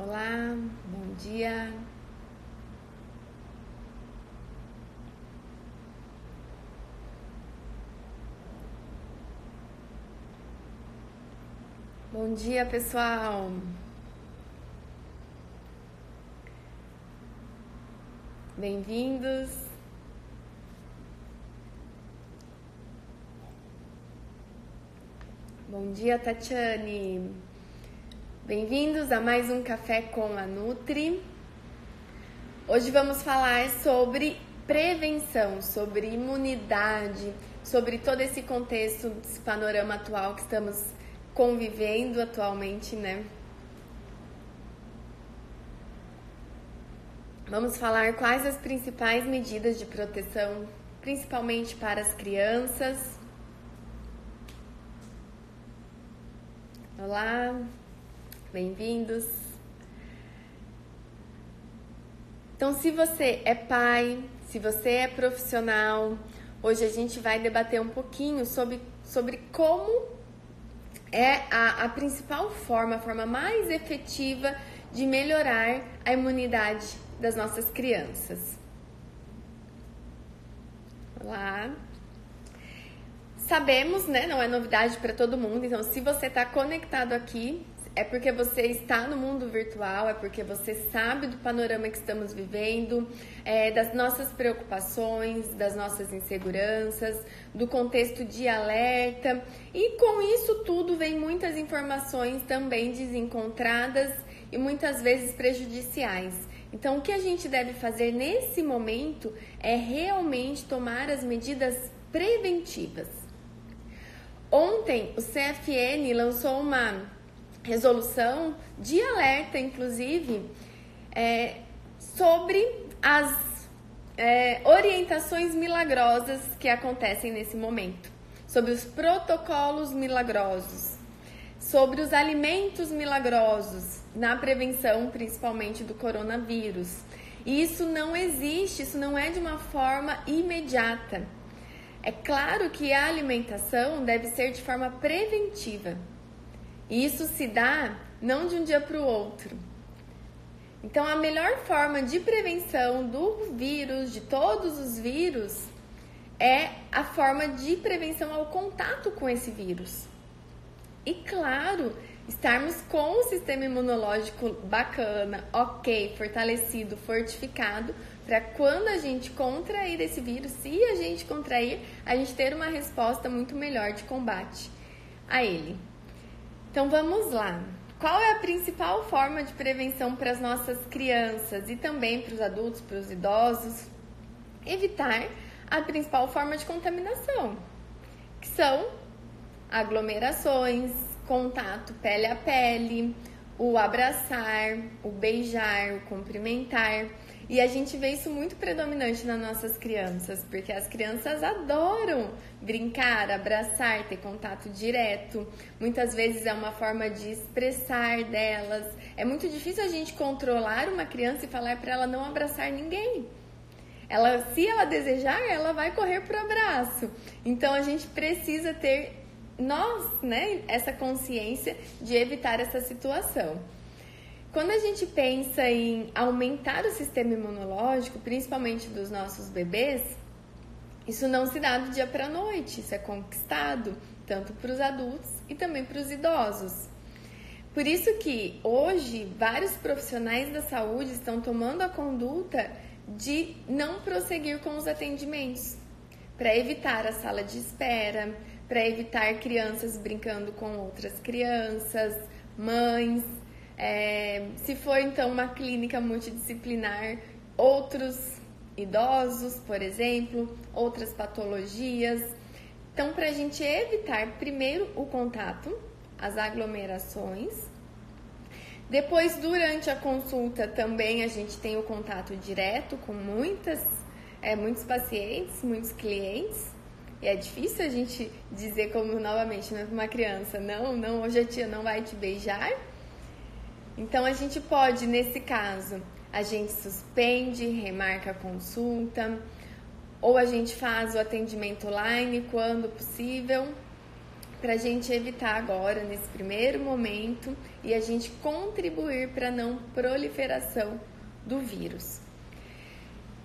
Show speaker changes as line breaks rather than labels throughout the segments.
Olá, bom dia. Bom dia, pessoal. Bem-vindos. Bom dia, Tatiane. Bem-vindos a mais um Café com a Nutri. Hoje vamos falar sobre prevenção, sobre imunidade, sobre todo esse contexto, esse panorama atual que estamos convivendo atualmente, né? Vamos falar quais as principais medidas de proteção, principalmente para as crianças. Olá, bem-vindos. Então, se você é pai, se você é profissional, hoje a gente vai debater um pouquinho sobre, sobre como é a, a principal forma, a forma mais efetiva de melhorar a imunidade das nossas crianças. Olá. Sabemos, né? Não é novidade para todo mundo. Então, se você está conectado aqui, é porque você está no mundo virtual, é porque você sabe do panorama que estamos vivendo, é, das nossas preocupações, das nossas inseguranças, do contexto de alerta. E com isso tudo vem muitas informações também desencontradas e muitas vezes prejudiciais. Então, o que a gente deve fazer nesse momento é realmente tomar as medidas preventivas. Ontem, o CFN lançou uma resolução de alerta, inclusive, é, sobre as é, orientações milagrosas que acontecem nesse momento, sobre os protocolos milagrosos, sobre os alimentos milagrosos na prevenção, principalmente do coronavírus. E isso não existe, isso não é de uma forma imediata. É claro que a alimentação deve ser de forma preventiva. E isso se dá não de um dia para o outro. Então, a melhor forma de prevenção do vírus, de todos os vírus, é a forma de prevenção ao contato com esse vírus. E claro, estarmos com o sistema imunológico bacana, ok, fortalecido, fortificado, para quando a gente contrair esse vírus, se a gente contrair, a gente ter uma resposta muito melhor de combate a ele. Então vamos lá. Qual é a principal forma de prevenção para as nossas crianças e também para os adultos, para os idosos? Evitar a principal forma de contaminação, que são aglomerações, contato pele a pele, o abraçar, o beijar, o cumprimentar. E a gente vê isso muito predominante nas nossas crianças, porque as crianças adoram brincar, abraçar, ter contato direto. Muitas vezes é uma forma de expressar delas. É muito difícil a gente controlar uma criança e falar para ela não abraçar ninguém. Ela, se ela desejar, ela vai correr pro abraço. Então a gente precisa ter nós, né, essa consciência de evitar essa situação. Quando a gente pensa em aumentar o sistema imunológico, principalmente dos nossos bebês, isso não se dá do dia para a noite, isso é conquistado tanto para os adultos e também para os idosos. Por isso que hoje vários profissionais da saúde estão tomando a conduta de não prosseguir com os atendimentos, para evitar a sala de espera, para evitar crianças brincando com outras crianças, mães, é, se for então uma clínica multidisciplinar, outros idosos, por exemplo, outras patologias. Então, para a gente evitar primeiro o contato, as aglomerações. Depois, durante a consulta, também a gente tem o contato direto com muitas, é, muitos pacientes, muitos clientes. E é difícil a gente dizer como novamente, né, uma criança, não, não, hoje a tia não vai te beijar, então a gente pode, nesse caso, a gente suspende, remarca a consulta, ou a gente faz o atendimento online quando possível, para a gente evitar agora, nesse primeiro momento, e a gente contribuir para a não proliferação do vírus.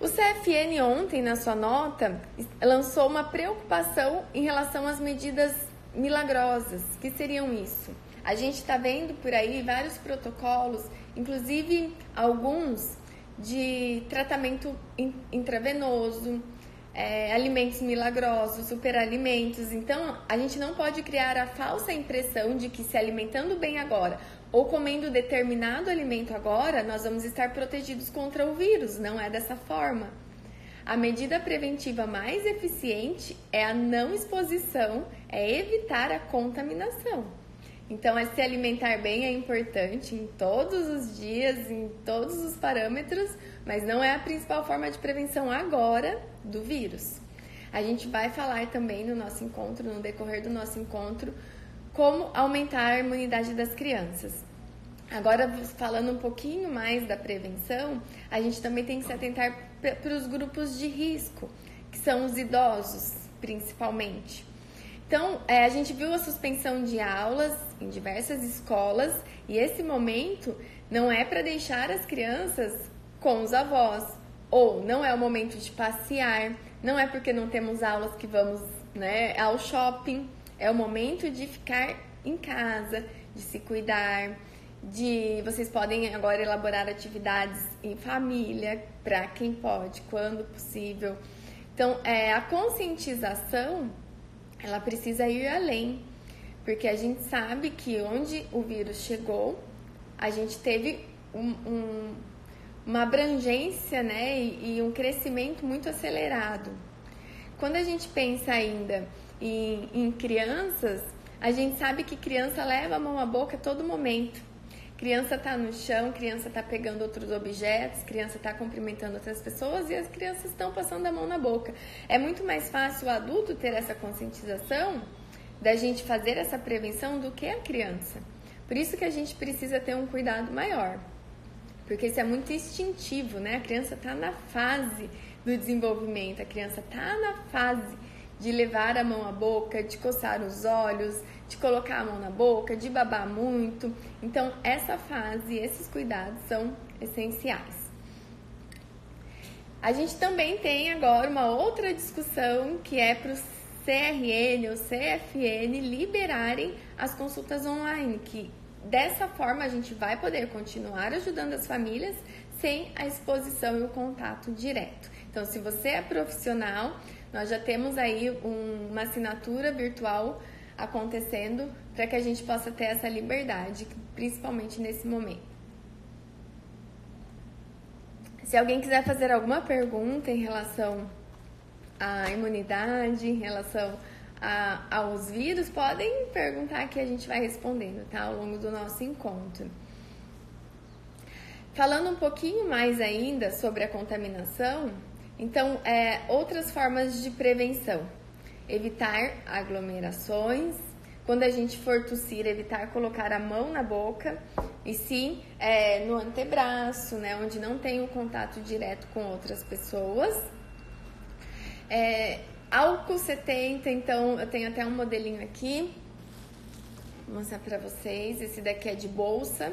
O CFN ontem, na sua nota, lançou uma preocupação em relação às medidas milagrosas. Que seriam isso? A gente está vendo por aí vários protocolos, inclusive alguns de tratamento intravenoso, é, alimentos milagrosos, superalimentos. Então, a gente não pode criar a falsa impressão de que se alimentando bem agora ou comendo determinado alimento agora, nós vamos estar protegidos contra o vírus. Não é dessa forma. A medida preventiva mais eficiente é a não exposição, é evitar a contaminação. Então, é se alimentar bem é importante em todos os dias, em todos os parâmetros, mas não é a principal forma de prevenção agora do vírus. A gente vai falar também no nosso encontro, no decorrer do nosso encontro, como aumentar a imunidade das crianças. Agora, falando um pouquinho mais da prevenção, a gente também tem que se atentar para os grupos de risco, que são os idosos, principalmente. Então, é, a gente viu a suspensão de aulas em diversas escolas e esse momento não é para deixar as crianças com os avós, ou não é o momento de passear, não é porque não temos aulas que vamos né, ao shopping, é o momento de ficar em casa, de se cuidar, de vocês podem agora elaborar atividades em família para quem pode, quando possível. Então, é, a conscientização ela precisa ir além, porque a gente sabe que onde o vírus chegou, a gente teve um, um, uma abrangência né, e, e um crescimento muito acelerado. Quando a gente pensa ainda em, em crianças, a gente sabe que criança leva a mão à boca a todo momento. Criança tá no chão, criança tá pegando outros objetos, criança tá cumprimentando outras pessoas e as crianças estão passando a mão na boca. É muito mais fácil o adulto ter essa conscientização da gente fazer essa prevenção do que a criança. Por isso que a gente precisa ter um cuidado maior. Porque isso é muito instintivo, né? A criança tá na fase do desenvolvimento, a criança tá na fase de levar a mão à boca, de coçar os olhos, de colocar a mão na boca, de babar muito. Então, essa fase, esses cuidados são essenciais. A gente também tem agora uma outra discussão que é para o CRN ou CFN liberarem as consultas online, que dessa forma a gente vai poder continuar ajudando as famílias sem a exposição e o contato direto. Então, se você é profissional, nós já temos aí um, uma assinatura virtual acontecendo para que a gente possa ter essa liberdade, principalmente nesse momento. Se alguém quiser fazer alguma pergunta em relação à imunidade, em relação a, aos vírus, podem perguntar que a gente vai respondendo, tá? Ao longo do nosso encontro. Falando um pouquinho mais ainda sobre a contaminação, então, é, outras formas de prevenção: evitar aglomerações. Quando a gente for tossir, evitar colocar a mão na boca e sim é, no antebraço, né, onde não tem o contato direto com outras pessoas. É, álcool 70, então eu tenho até um modelinho aqui, vou mostrar para vocês. Esse daqui é de bolsa,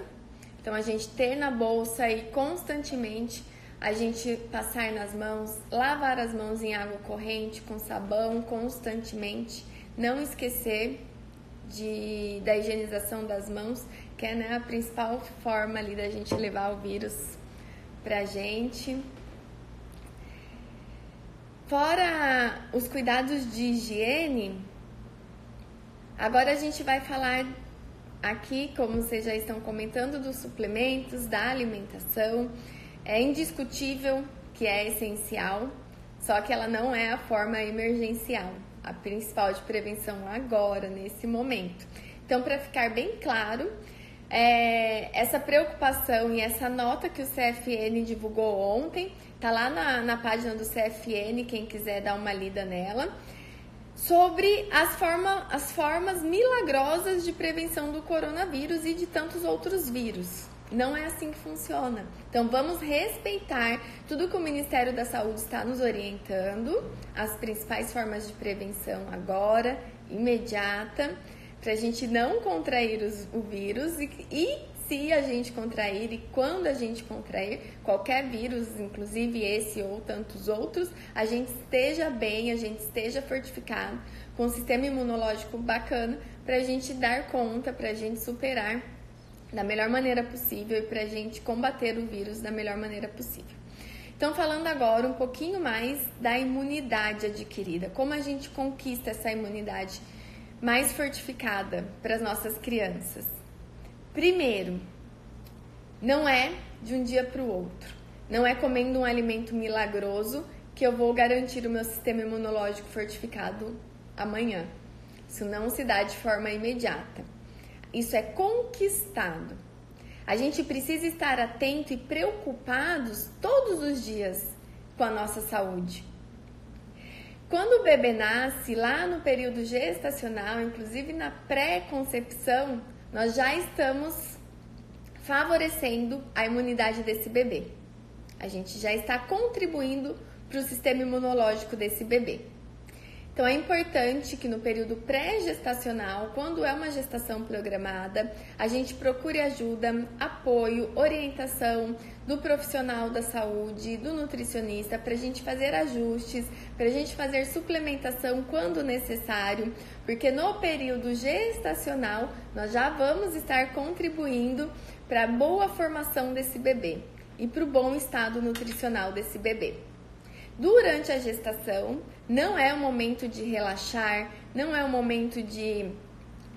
então a gente ter na bolsa e constantemente a gente passar nas mãos, lavar as mãos em água corrente com sabão constantemente, não esquecer de, da higienização das mãos, que é né, a principal forma ali da gente levar o vírus pra gente. Fora os cuidados de higiene, agora a gente vai falar aqui, como vocês já estão comentando, dos suplementos, da alimentação. É indiscutível que é essencial, só que ela não é a forma emergencial, a principal de prevenção agora, nesse momento. Então, para ficar bem claro, é, essa preocupação e essa nota que o CFN divulgou ontem, tá lá na, na página do CFN, quem quiser dar uma lida nela, sobre as, forma, as formas milagrosas de prevenção do coronavírus e de tantos outros vírus. Não é assim que funciona. Então vamos respeitar tudo que o Ministério da Saúde está nos orientando, as principais formas de prevenção agora imediata para a gente não contrair os, o vírus e, e se a gente contrair e quando a gente contrair qualquer vírus, inclusive esse ou tantos outros, a gente esteja bem, a gente esteja fortificado, com um sistema imunológico bacana, para a gente dar conta, para a gente superar da melhor maneira possível e para a gente combater o vírus da melhor maneira possível. Então, falando agora um pouquinho mais da imunidade adquirida, como a gente conquista essa imunidade mais fortificada para as nossas crianças. Primeiro, não é de um dia para o outro, não é comendo um alimento milagroso que eu vou garantir o meu sistema imunológico fortificado amanhã. Isso não se dá de forma imediata. Isso é conquistado. A gente precisa estar atento e preocupados todos os dias com a nossa saúde. Quando o bebê nasce, lá no período gestacional, inclusive na pré-concepção, nós já estamos favorecendo a imunidade desse bebê. A gente já está contribuindo para o sistema imunológico desse bebê. Então é importante que no período pré-gestacional, quando é uma gestação programada, a gente procure ajuda, apoio, orientação do profissional da saúde, do nutricionista, para a gente fazer ajustes, para a gente fazer suplementação quando necessário, porque no período gestacional nós já vamos estar contribuindo para a boa formação desse bebê e para o bom estado nutricional desse bebê. Durante a gestação, não é o momento de relaxar, não é o momento de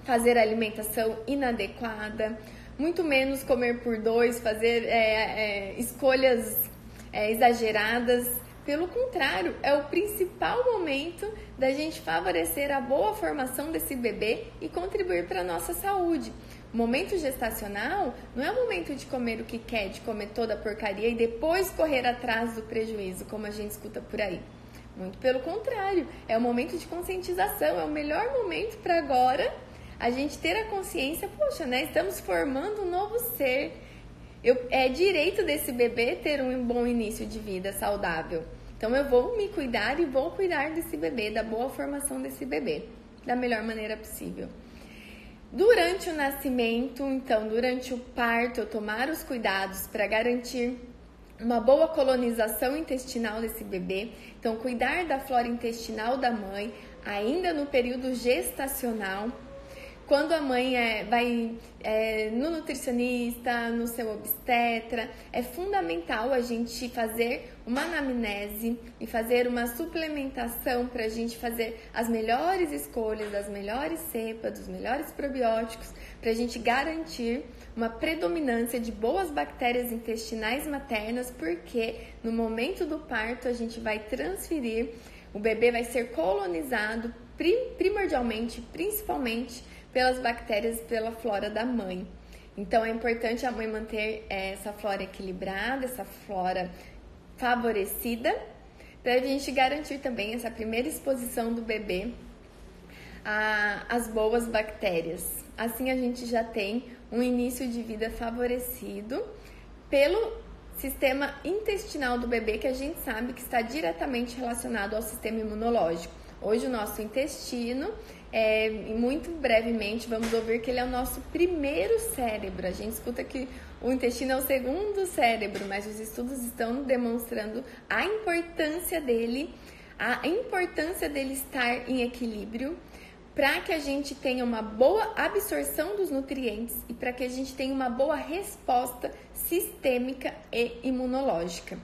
fazer alimentação inadequada, muito menos comer por dois, fazer é, é, escolhas é, exageradas. Pelo contrário, é o principal momento da gente favorecer a boa formação desse bebê e contribuir para a nossa saúde momento gestacional não é o momento de comer o que quer, de comer toda a porcaria e depois correr atrás do prejuízo, como a gente escuta por aí. Muito pelo contrário, é o momento de conscientização, é o melhor momento para agora a gente ter a consciência, poxa, né? Estamos formando um novo ser. Eu, é direito desse bebê ter um bom início de vida saudável. Então eu vou me cuidar e vou cuidar desse bebê, da boa formação desse bebê, da melhor maneira possível. Durante o nascimento, então, durante o parto, eu tomar os cuidados para garantir uma boa colonização intestinal desse bebê. Então, cuidar da flora intestinal da mãe, ainda no período gestacional, quando a mãe é, vai é, no nutricionista, no seu obstetra, é fundamental a gente fazer uma anamnese e fazer uma suplementação para a gente fazer as melhores escolhas das melhores cepas, dos melhores probióticos, para a gente garantir uma predominância de boas bactérias intestinais maternas, porque no momento do parto a gente vai transferir, o bebê vai ser colonizado primordialmente, principalmente pelas bactérias e pela flora da mãe. Então é importante a mãe manter eh, essa flora equilibrada, essa flora favorecida, para a gente garantir também essa primeira exposição do bebê às boas bactérias. Assim a gente já tem um início de vida favorecido pelo sistema intestinal do bebê, que a gente sabe que está diretamente relacionado ao sistema imunológico. Hoje o nosso intestino é, muito brevemente vamos ouvir que ele é o nosso primeiro cérebro. A gente escuta que o intestino é o segundo cérebro, mas os estudos estão demonstrando a importância dele, a importância dele estar em equilíbrio para que a gente tenha uma boa absorção dos nutrientes e para que a gente tenha uma boa resposta sistêmica e imunológica.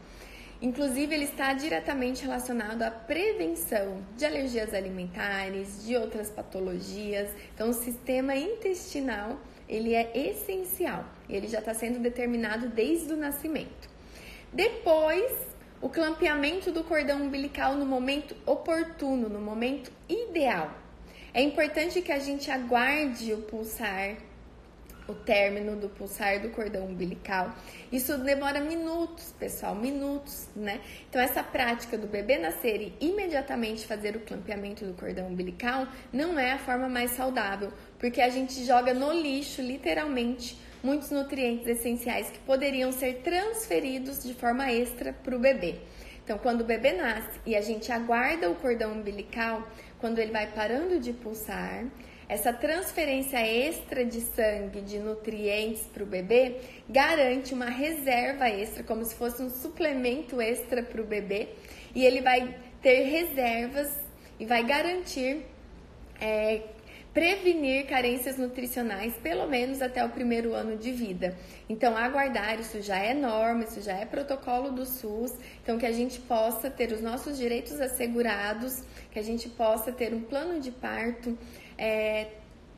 Inclusive, ele está diretamente relacionado à prevenção de alergias alimentares, de outras patologias. Então, o sistema intestinal ele é essencial. Ele já está sendo determinado desde o nascimento. Depois, o clampeamento do cordão umbilical no momento oportuno, no momento ideal. É importante que a gente aguarde o pulsar o término do pulsar do cordão umbilical. Isso demora minutos, pessoal, minutos, né? Então, essa prática do bebê nascer e imediatamente fazer o clampeamento do cordão umbilical não é a forma mais saudável, porque a gente joga no lixo, literalmente, muitos nutrientes essenciais que poderiam ser transferidos de forma extra para o bebê. Então, quando o bebê nasce e a gente aguarda o cordão umbilical, quando ele vai parando de pulsar, essa transferência extra de sangue, de nutrientes para o bebê, garante uma reserva extra, como se fosse um suplemento extra para o bebê, e ele vai ter reservas e vai garantir é, prevenir carências nutricionais pelo menos até o primeiro ano de vida. Então, aguardar isso já é norma, isso já é protocolo do SUS, então que a gente possa ter os nossos direitos assegurados, que a gente possa ter um plano de parto é,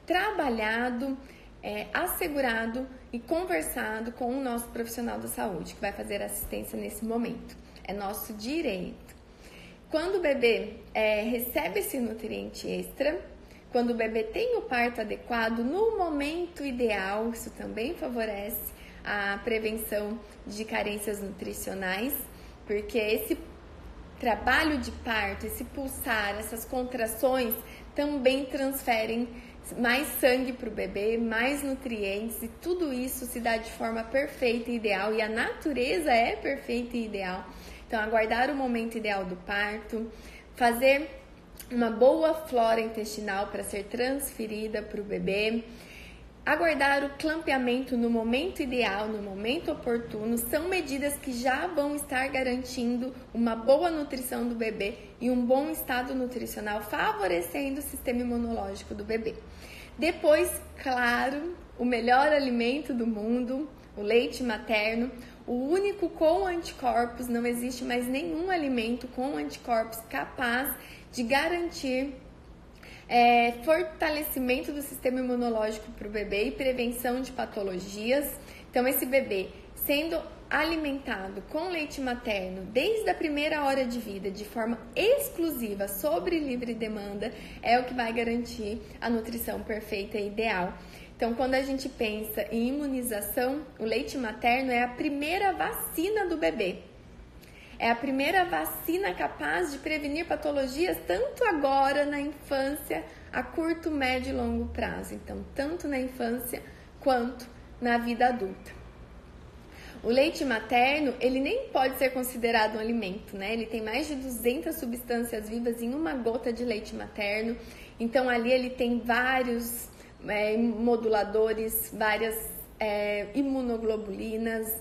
trabalhado, é, assegurado e conversado com o nosso profissional da saúde que vai fazer assistência nesse momento. É nosso direito. Quando o bebê é, recebe esse nutriente extra, quando o bebê tem o parto adequado, no momento ideal, isso também favorece a prevenção de carências nutricionais, porque esse trabalho de parto, esse pulsar, essas contrações também transferem mais sangue para o bebê, mais nutrientes e tudo isso se dá de forma perfeita e ideal e a natureza é perfeita e ideal. Então, aguardar o momento ideal do parto, fazer uma boa flora intestinal para ser transferida para o bebê. Aguardar o clampeamento no momento ideal, no momento oportuno, são medidas que já vão estar garantindo uma boa nutrição do bebê e um bom estado nutricional, favorecendo o sistema imunológico do bebê. Depois, claro, o melhor alimento do mundo, o leite materno, o único com anticorpos, não existe mais nenhum alimento com anticorpos capaz de garantir é, fortalecimento do sistema imunológico para o bebê e prevenção de patologias. Então, esse bebê sendo alimentado com leite materno desde a primeira hora de vida, de forma exclusiva, sobre livre demanda, é o que vai garantir a nutrição perfeita e ideal. Então, quando a gente pensa em imunização, o leite materno é a primeira vacina do bebê. É a primeira vacina capaz de prevenir patologias tanto agora na infância, a curto, médio e longo prazo. Então, tanto na infância quanto na vida adulta. O leite materno, ele nem pode ser considerado um alimento, né? Ele tem mais de 200 substâncias vivas em uma gota de leite materno. Então, ali ele tem vários é, moduladores, várias é, imunoglobulinas,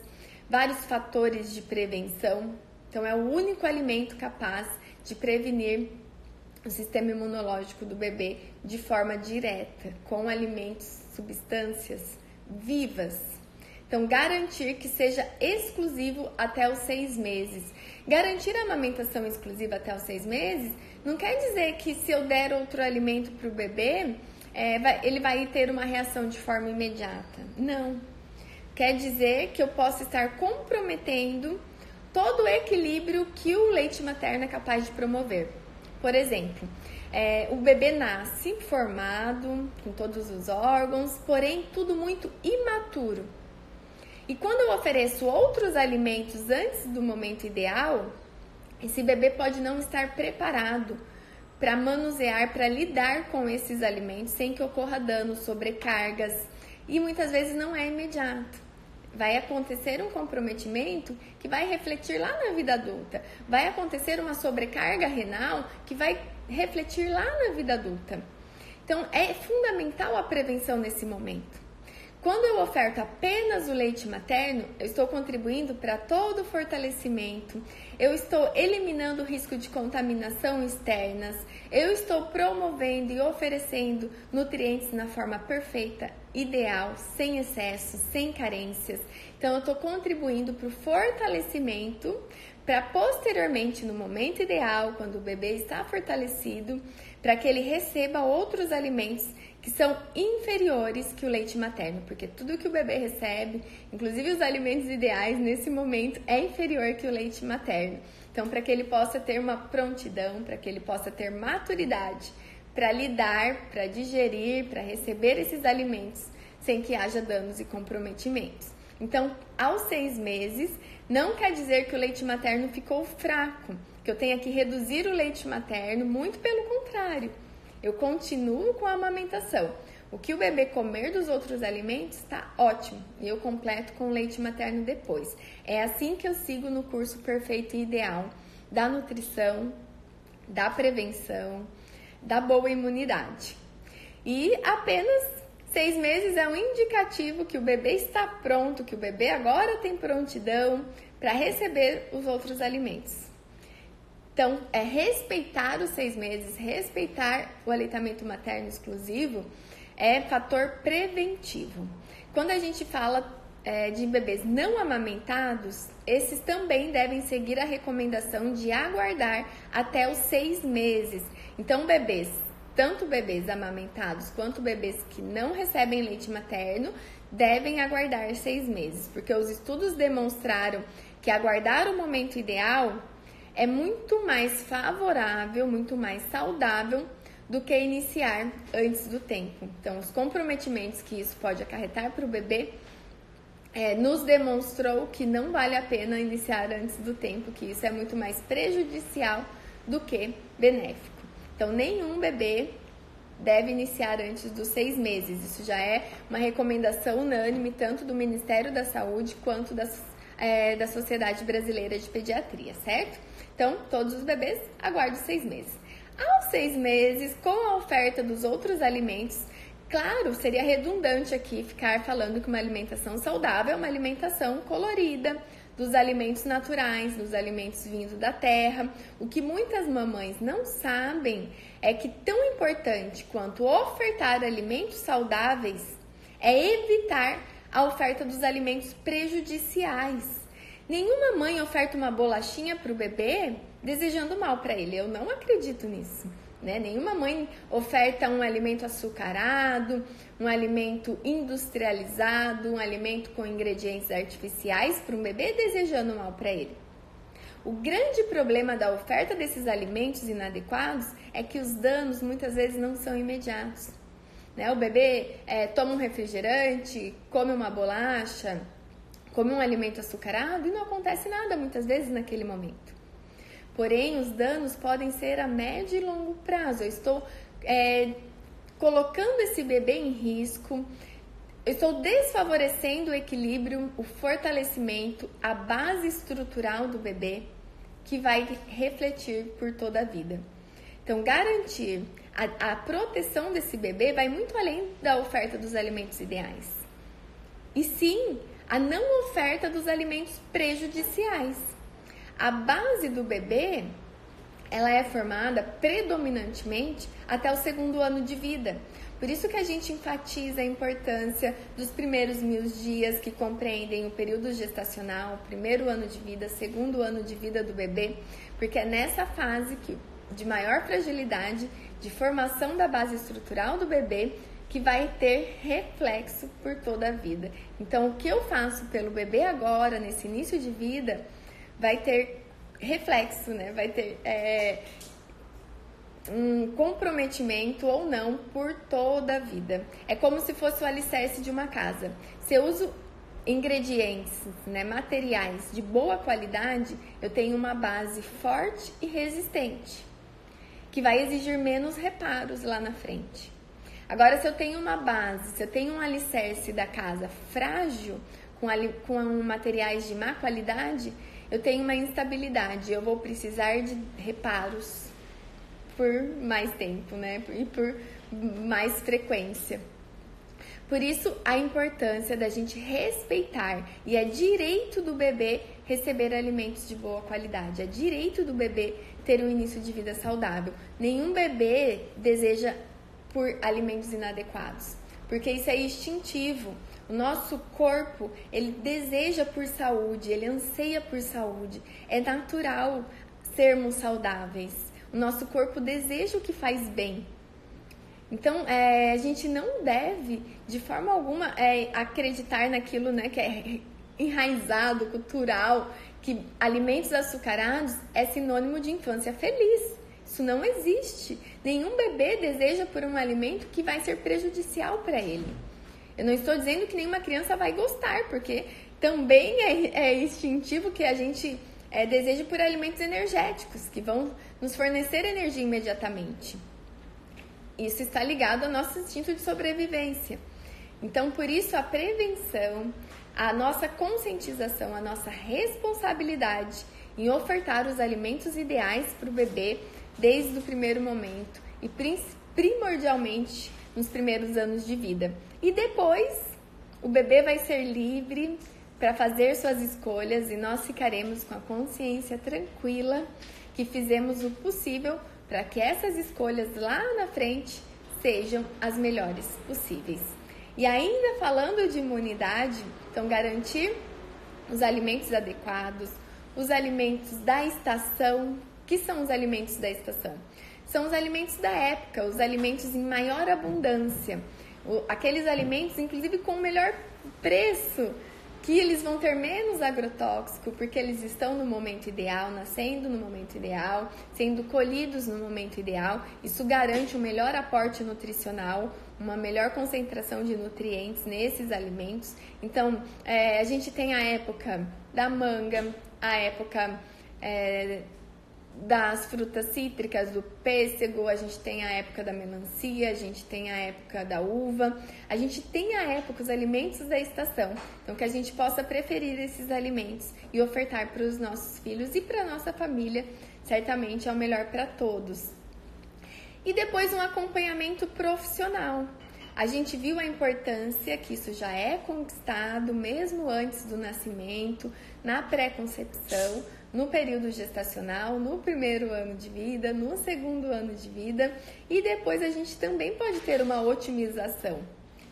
vários fatores de prevenção. Então, é o único alimento capaz de prevenir o sistema imunológico do bebê de forma direta, com alimentos, substâncias vivas. Então, garantir que seja exclusivo até os seis meses. Garantir a amamentação exclusiva até os seis meses não quer dizer que se eu der outro alimento para o bebê, é, vai, ele vai ter uma reação de forma imediata. Não. Quer dizer que eu posso estar comprometendo todo o equilíbrio que o leite materno é capaz de promover. Por exemplo, é, o bebê nasce formado, com todos os órgãos, porém tudo muito imaturo. E quando eu ofereço outros alimentos antes do momento ideal, esse bebê pode não estar preparado para manusear, para lidar com esses alimentos sem que ocorra dano, sobrecargas e muitas vezes não é imediato vai acontecer um comprometimento que vai refletir lá na vida adulta. Vai acontecer uma sobrecarga renal que vai refletir lá na vida adulta. Então, é fundamental a prevenção nesse momento. Quando eu oferto apenas o leite materno, eu estou contribuindo para todo o fortalecimento, eu estou eliminando o risco de contaminação externas, eu estou promovendo e oferecendo nutrientes na forma perfeita, ideal, sem excesso, sem carências. Então, eu estou contribuindo para o fortalecimento, para posteriormente, no momento ideal, quando o bebê está fortalecido, para que ele receba outros alimentos que são inferiores que o leite materno, porque tudo que o bebê recebe, inclusive os alimentos ideais nesse momento, é inferior que o leite materno. Então, para que ele possa ter uma prontidão, para que ele possa ter maturidade para lidar, para digerir, para receber esses alimentos sem que haja danos e comprometimentos. Então, aos seis meses, não quer dizer que o leite materno ficou fraco, que eu tenha que reduzir o leite materno, muito pelo contrário eu continuo com a amamentação. O que o bebê comer dos outros alimentos está ótimo e eu completo com leite materno depois. É assim que eu sigo no curso Perfeito e Ideal da nutrição, da prevenção, da boa imunidade. E apenas seis meses é um indicativo que o bebê está pronto, que o bebê agora tem prontidão para receber os outros alimentos. Então, é respeitar os seis meses, respeitar o aleitamento materno exclusivo é fator preventivo. Quando a gente fala é, de bebês não amamentados, esses também devem seguir a recomendação de aguardar até os seis meses. Então, bebês, tanto bebês amamentados quanto bebês que não recebem leite materno, devem aguardar seis meses, porque os estudos demonstraram que aguardar o momento ideal é muito mais favorável, muito mais saudável do que iniciar antes do tempo. Então, os comprometimentos que isso pode acarretar para o bebê é, nos demonstrou que não vale a pena iniciar antes do tempo, que isso é muito mais prejudicial do que benéfico. Então, nenhum bebê deve iniciar antes dos seis meses. Isso já é uma recomendação unânime, tanto do Ministério da Saúde quanto das, é, da Sociedade Brasileira de Pediatria, certo? Então, todos os bebês aguardem seis meses. Aos seis meses, com a oferta dos outros alimentos, claro, seria redundante aqui ficar falando que uma alimentação saudável é uma alimentação colorida, dos alimentos naturais, dos alimentos vindos da terra. O que muitas mamães não sabem é que tão importante quanto ofertar alimentos saudáveis é evitar a oferta dos alimentos prejudiciais. Nenhuma mãe oferta uma bolachinha para o bebê desejando mal para ele. Eu não acredito nisso. Né? Nenhuma mãe oferta um alimento açucarado, um alimento industrializado, um alimento com ingredientes artificiais para um bebê desejando mal para ele. O grande problema da oferta desses alimentos inadequados é que os danos muitas vezes não são imediatos. Né? O bebê é, toma um refrigerante, come uma bolacha, come um alimento açucarado e não acontece nada muitas vezes naquele momento. Porém, os danos podem ser a médio e longo prazo. Eu estou é, colocando esse bebê em risco, eu estou desfavorecendo o equilíbrio, o fortalecimento, a base estrutural do bebê, que vai refletir por toda a vida. Então, garantir a, a proteção desse bebê vai muito além da oferta dos alimentos ideais. E sim, a não oferta dos alimentos prejudiciais. A base do bebê, ela é formada predominantemente até o segundo ano de vida. Por isso que a gente enfatiza a importância dos primeiros mil dias que compreendem o período gestacional, primeiro ano de vida, segundo ano de vida do bebê, porque é nessa fase que, de maior fragilidade, de formação da base estrutural do bebê, que vai ter reflexo por toda a vida. Então, o que eu faço pelo bebê agora, nesse início de vida, vai ter reflexo, né? Vai ter é, um comprometimento ou não por toda a vida. É como se fosse o alicerce de uma casa. Se eu uso ingredientes, né, materiais de boa qualidade, eu tenho uma base forte e resistente, que vai exigir menos reparos lá na frente. Agora, se eu tenho uma base, se eu tenho um alicerce da casa frágil, com, com materiais de má qualidade, eu tenho uma instabilidade. Eu vou precisar de reparos por mais tempo, né? E por mais frequência. Por isso, a importância da gente respeitar e é direito do bebê receber alimentos de boa qualidade, é direito do bebê ter um início de vida saudável. Nenhum bebê deseja por alimentos inadequados, porque isso é instintivo. O nosso corpo, ele deseja por saúde, ele anseia por saúde. É natural sermos saudáveis. O nosso corpo deseja o que faz bem. Então, é, a gente não deve, de forma alguma, é, acreditar naquilo né, que é enraizado, cultural, que alimentos açucarados é sinônimo de infância feliz. Isso não existe. Nenhum bebê deseja por um alimento que vai ser prejudicial para ele. Eu não estou dizendo que nenhuma criança vai gostar, porque também é, é instintivo que a gente é, deseje por alimentos energéticos, que vão nos fornecer energia imediatamente. Isso está ligado ao nosso instinto de sobrevivência. Então, por isso, a prevenção, a nossa conscientização, a nossa responsabilidade em ofertar os alimentos ideais para o bebê desde o primeiro momento e primordialmente nos primeiros anos de vida. E depois, o bebê vai ser livre para fazer suas escolhas e nós ficaremos com a consciência tranquila que fizemos o possível para que essas escolhas lá na frente sejam as melhores possíveis. E ainda falando de imunidade, então garantir os alimentos adequados, os alimentos da estação. Que são os alimentos da estação? São os alimentos da época, os alimentos em maior abundância, aqueles alimentos, inclusive, com melhor preço que eles vão ter menos agrotóxico porque eles estão no momento ideal, nascendo no momento ideal, sendo colhidos no momento ideal. Isso garante um melhor aporte nutricional, uma melhor concentração de nutrientes nesses alimentos. Então, é, a gente tem a época da manga, a época é, das frutas cítricas, do pêssego, a gente tem a época da melancia, a gente tem a época da uva, a gente tem a época, os alimentos da estação. Então, que a gente possa preferir esses alimentos e ofertar para os nossos filhos e para a nossa família, certamente é o melhor para todos. E depois um acompanhamento profissional. A gente viu a importância que isso já é conquistado mesmo antes do nascimento, na pré-concepção no período gestacional, no primeiro ano de vida, no segundo ano de vida e depois a gente também pode ter uma otimização,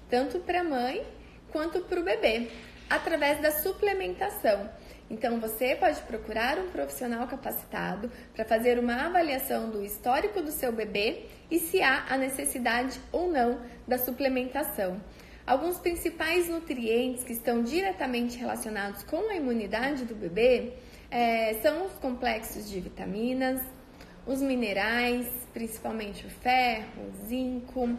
tanto para a mãe quanto para o bebê, através da suplementação. Então você pode procurar um profissional capacitado para fazer uma avaliação do histórico do seu bebê e se há a necessidade ou não da suplementação. Alguns principais nutrientes que estão diretamente relacionados com a imunidade do bebê é, são os complexos de vitaminas, os minerais, principalmente o ferro, o zinco,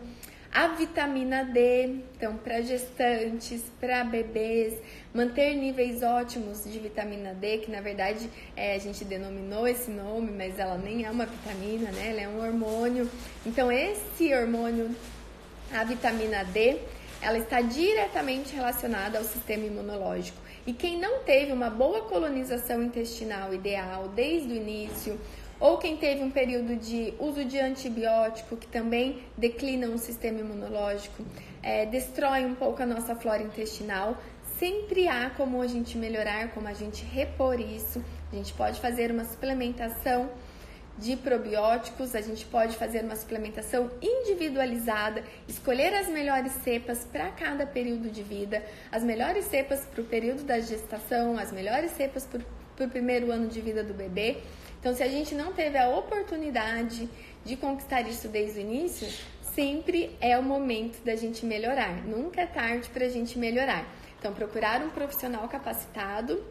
a vitamina D, então para gestantes, para bebês, manter níveis ótimos de vitamina D, que na verdade é, a gente denominou esse nome, mas ela nem é uma vitamina, né? Ela é um hormônio. Então esse hormônio, a vitamina D, ela está diretamente relacionada ao sistema imunológico. E quem não teve uma boa colonização intestinal ideal desde o início, ou quem teve um período de uso de antibiótico que também declina o sistema imunológico, é, destrói um pouco a nossa flora intestinal, sempre há como a gente melhorar, como a gente repor isso. A gente pode fazer uma suplementação de probióticos, a gente pode fazer uma suplementação individualizada, escolher as melhores cepas para cada período de vida, as melhores cepas para o período da gestação, as melhores cepas para o primeiro ano de vida do bebê. Então, se a gente não teve a oportunidade de conquistar isso desde o início, sempre é o momento da gente melhorar. Nunca é tarde para a gente melhorar. Então, procurar um profissional capacitado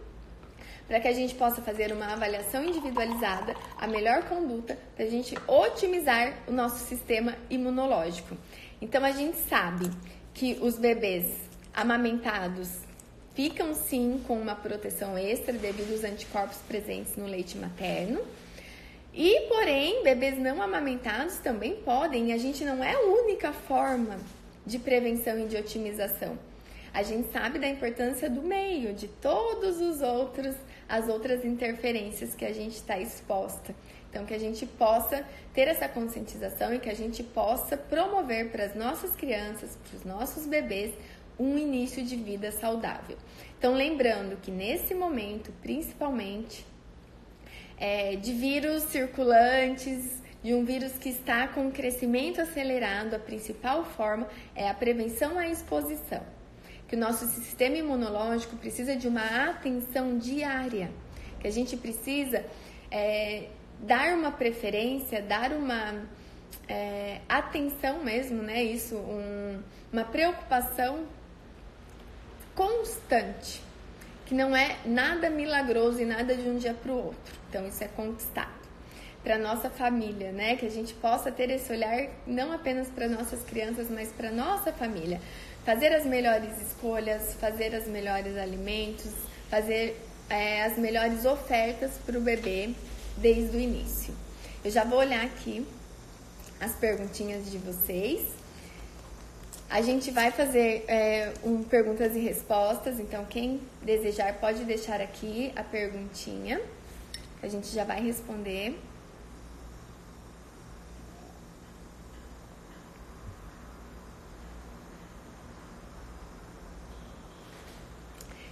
para que a gente possa fazer uma avaliação individualizada, a melhor conduta, para a gente otimizar o nosso sistema imunológico. Então a gente sabe que os bebês amamentados ficam sim com uma proteção extra devido aos anticorpos presentes no leite materno. E, porém, bebês não amamentados também podem, e a gente não é a única forma de prevenção e de otimização. A gente sabe da importância do meio, de todos os outros as outras interferências que a gente está exposta. Então, que a gente possa ter essa conscientização e que a gente possa promover para as nossas crianças, para os nossos bebês, um início de vida saudável. Então, lembrando que nesse momento, principalmente, é, de vírus circulantes, de um vírus que está com crescimento acelerado, a principal forma é a prevenção à exposição que o nosso sistema imunológico precisa de uma atenção diária, que a gente precisa é, dar uma preferência, dar uma é, atenção mesmo, né? Isso, um, uma preocupação constante, que não é nada milagroso e nada de um dia para o outro. Então, isso é conquistado para nossa família, né? Que a gente possa ter esse olhar não apenas para nossas crianças, mas para nossa família fazer as melhores escolhas, fazer os melhores alimentos, fazer é, as melhores ofertas para o bebê desde o início. Eu já vou olhar aqui as perguntinhas de vocês. A gente vai fazer é, um perguntas e respostas, então quem desejar pode deixar aqui a perguntinha A gente já vai responder.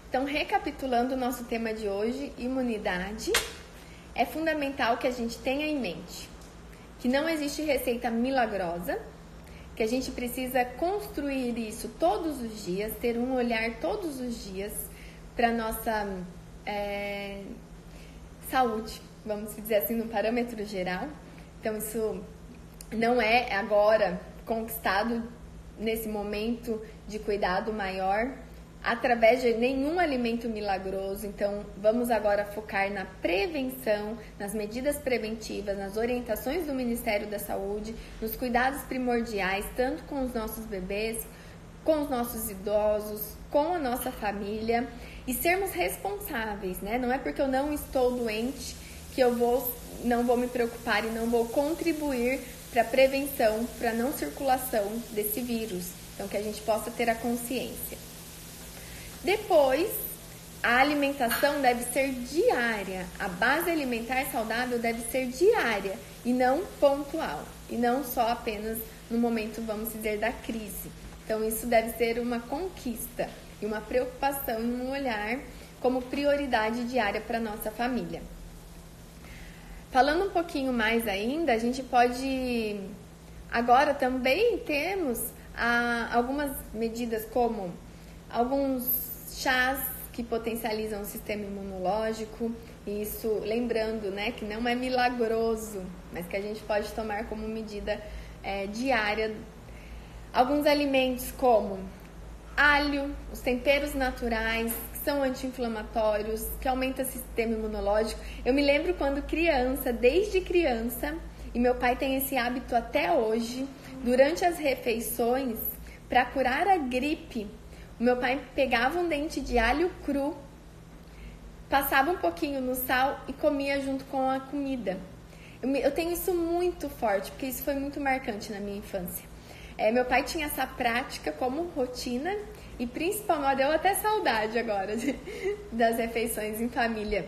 Então, recapitulando o nosso tema de hoje, imunidade, é fundamental que a gente tenha em mente que não existe receita milagrosa, que a gente precisa construir isso todos os dias, ter um olhar todos os dias para nossa é, saúde, vamos dizer assim, no parâmetro geral. Então, isso não é agora conquistado nesse momento de cuidado maior através de nenhum alimento milagroso. Então, vamos agora focar na prevenção, nas medidas preventivas, nas orientações do Ministério da Saúde, nos cuidados primordiais, tanto com os nossos bebês, com os nossos idosos, com a nossa família e sermos responsáveis, né? Não é porque eu não estou doente que eu vou não vou me preocupar e não vou contribuir para a prevenção, para a não circulação desse vírus. Então que a gente possa ter a consciência. Depois, a alimentação deve ser diária. A base alimentar saudável deve ser diária e não pontual, e não só apenas no momento, vamos dizer, da crise. Então, isso deve ser uma conquista e uma preocupação e um olhar como prioridade diária para nossa família. Falando um pouquinho mais ainda, a gente pode agora também temos ah, algumas medidas como alguns chás que potencializam o sistema imunológico. Isso, lembrando, né, que não é milagroso, mas que a gente pode tomar como medida é, diária. Alguns alimentos como alho, os temperos naturais, que são anti-inflamatórios, que aumentam o sistema imunológico. Eu me lembro quando criança, desde criança, e meu pai tem esse hábito até hoje, durante as refeições, para curar a gripe, meu pai pegava um dente de alho cru, passava um pouquinho no sal e comia junto com a comida. Eu, eu tenho isso muito forte, porque isso foi muito marcante na minha infância. É, meu pai tinha essa prática como rotina e principalmente deu até saudade agora de, das refeições em família.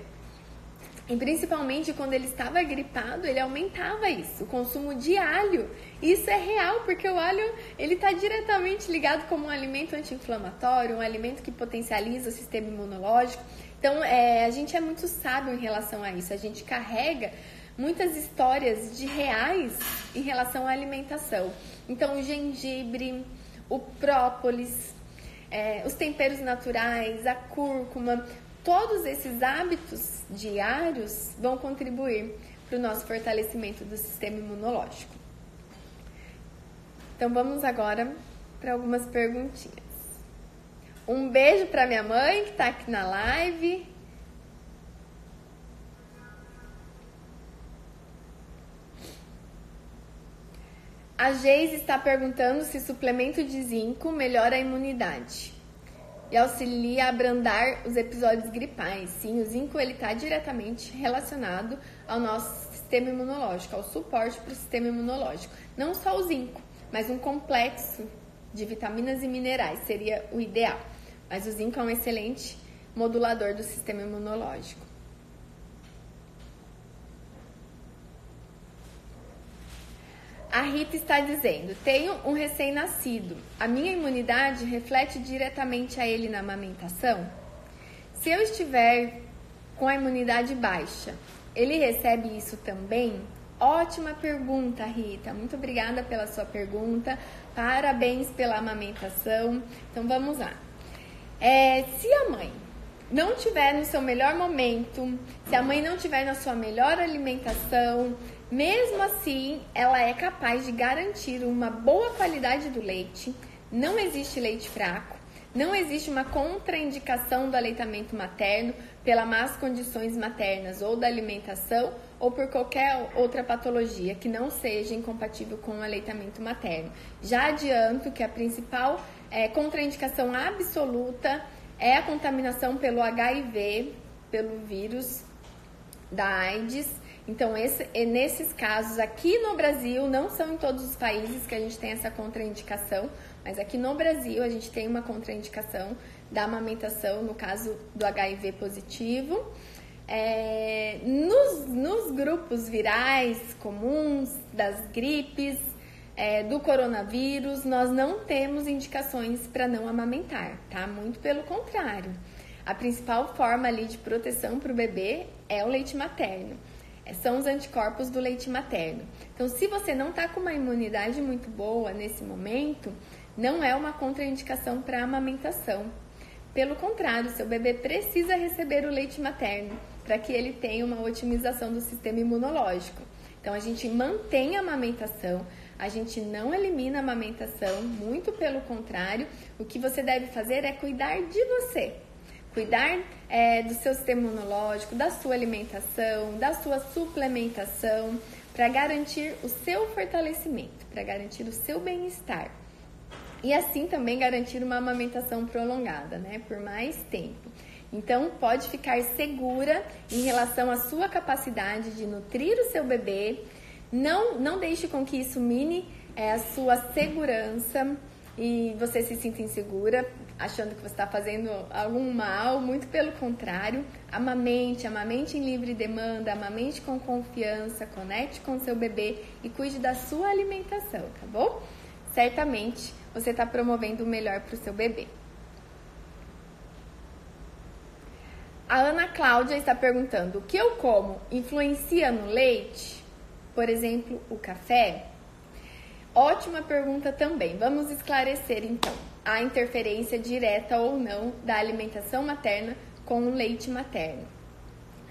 E principalmente quando ele estava gripado, ele aumentava isso, o consumo de alho. Isso é real, porque o alho ele está diretamente ligado como um alimento anti-inflamatório, um alimento que potencializa o sistema imunológico. Então, é, a gente é muito sábio em relação a isso. A gente carrega muitas histórias de reais em relação à alimentação. Então, o gengibre, o própolis, é, os temperos naturais, a cúrcuma, Todos esses hábitos diários vão contribuir para o nosso fortalecimento do sistema imunológico. Então vamos agora para algumas perguntinhas. Um beijo para minha mãe que está aqui na live. A Geise está perguntando se suplemento de zinco melhora a imunidade e auxilia a abrandar os episódios gripais. Sim, o zinco ele está diretamente relacionado ao nosso sistema imunológico, ao suporte para o sistema imunológico. Não só o zinco, mas um complexo de vitaminas e minerais seria o ideal. Mas o zinco é um excelente modulador do sistema imunológico. A Rita está dizendo: Tenho um recém-nascido. A minha imunidade reflete diretamente a ele na amamentação? Se eu estiver com a imunidade baixa, ele recebe isso também? Ótima pergunta, Rita. Muito obrigada pela sua pergunta. Parabéns pela amamentação. Então vamos lá. É, se a mãe não tiver no seu melhor momento, se a mãe não tiver na sua melhor alimentação, mesmo assim, ela é capaz de garantir uma boa qualidade do leite. Não existe leite fraco. Não existe uma contraindicação do aleitamento materno pela más condições maternas ou da alimentação ou por qualquer outra patologia que não seja incompatível com o aleitamento materno. Já adianto que a principal é, contraindicação absoluta é a contaminação pelo HIV, pelo vírus da AIDS então, esse, nesses casos aqui no Brasil, não são em todos os países que a gente tem essa contraindicação, mas aqui no Brasil a gente tem uma contraindicação da amamentação no caso do HIV positivo. é, nos, nos grupos virais comuns, das gripes, é, do coronavírus, nós não temos indicações para não amamentar, tá? Muito pelo contrário. A principal forma ali de proteção para o bebê é o leite materno. É, são os anticorpos do leite materno. Então, se você não está com uma imunidade muito boa nesse momento, não é uma contraindicação para amamentação. Pelo contrário, seu bebê precisa receber o leite materno para que ele tenha uma otimização do sistema imunológico. Então a gente mantém a amamentação, a gente não elimina a amamentação, muito pelo contrário, o que você deve fazer é cuidar de você. Cuidar é, do seu sistema imunológico, da sua alimentação, da sua suplementação, para garantir o seu fortalecimento, para garantir o seu bem-estar. E assim também garantir uma amamentação prolongada, né? Por mais tempo. Então, pode ficar segura em relação à sua capacidade de nutrir o seu bebê. Não, não deixe com que isso mine é, a sua segurança e você se sinta insegura, achando que você está fazendo algum mal. Muito pelo contrário, amamente, amamente em livre demanda, amamente com confiança, conecte com seu bebê e cuide da sua alimentação, tá bom? Certamente você está promovendo o melhor para o seu bebê. A Ana Cláudia está perguntando: o que eu como influencia no leite? Por exemplo, o café? Ótima pergunta também. Vamos esclarecer então a interferência direta ou não da alimentação materna com o leite materno.